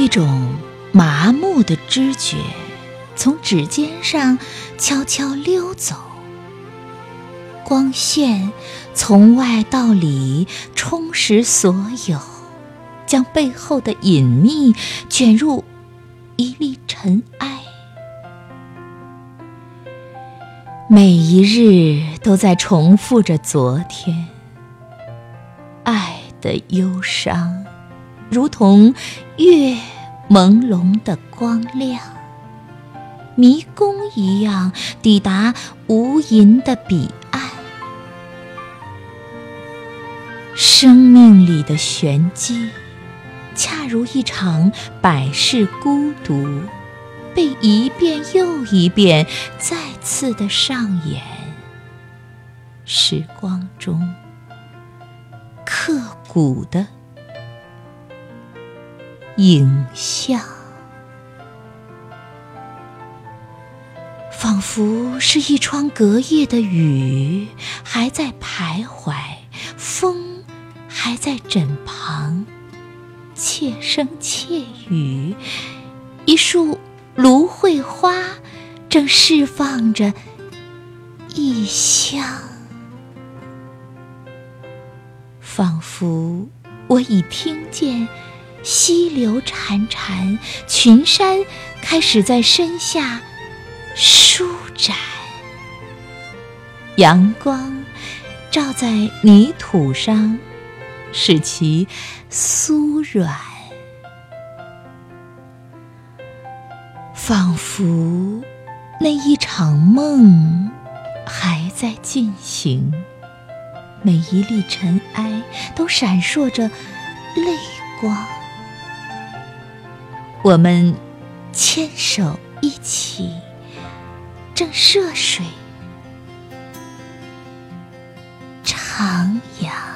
一种麻木的知觉从指尖上悄悄溜走，光线从外到里充实所有，将背后的隐秘卷入一粒尘埃。每一日都在重复着昨天，爱的忧伤，如同月朦胧的光亮，迷宫一样抵达无垠的彼岸。生命里的玄机，恰如一场百世孤独。被一遍又一遍再次的上演，时光中刻骨的影像，仿佛是一窗隔夜的雨，还在徘徊，风还在枕旁，窃声窃语，一束。芦荟花正释放着异香，仿佛我已听见溪流潺潺，群山开始在身下舒展。阳光照在泥土上，使其酥软。仿佛那一场梦还在进行，每一粒尘埃都闪烁着泪光。我们牵手一起，正涉水徜徉。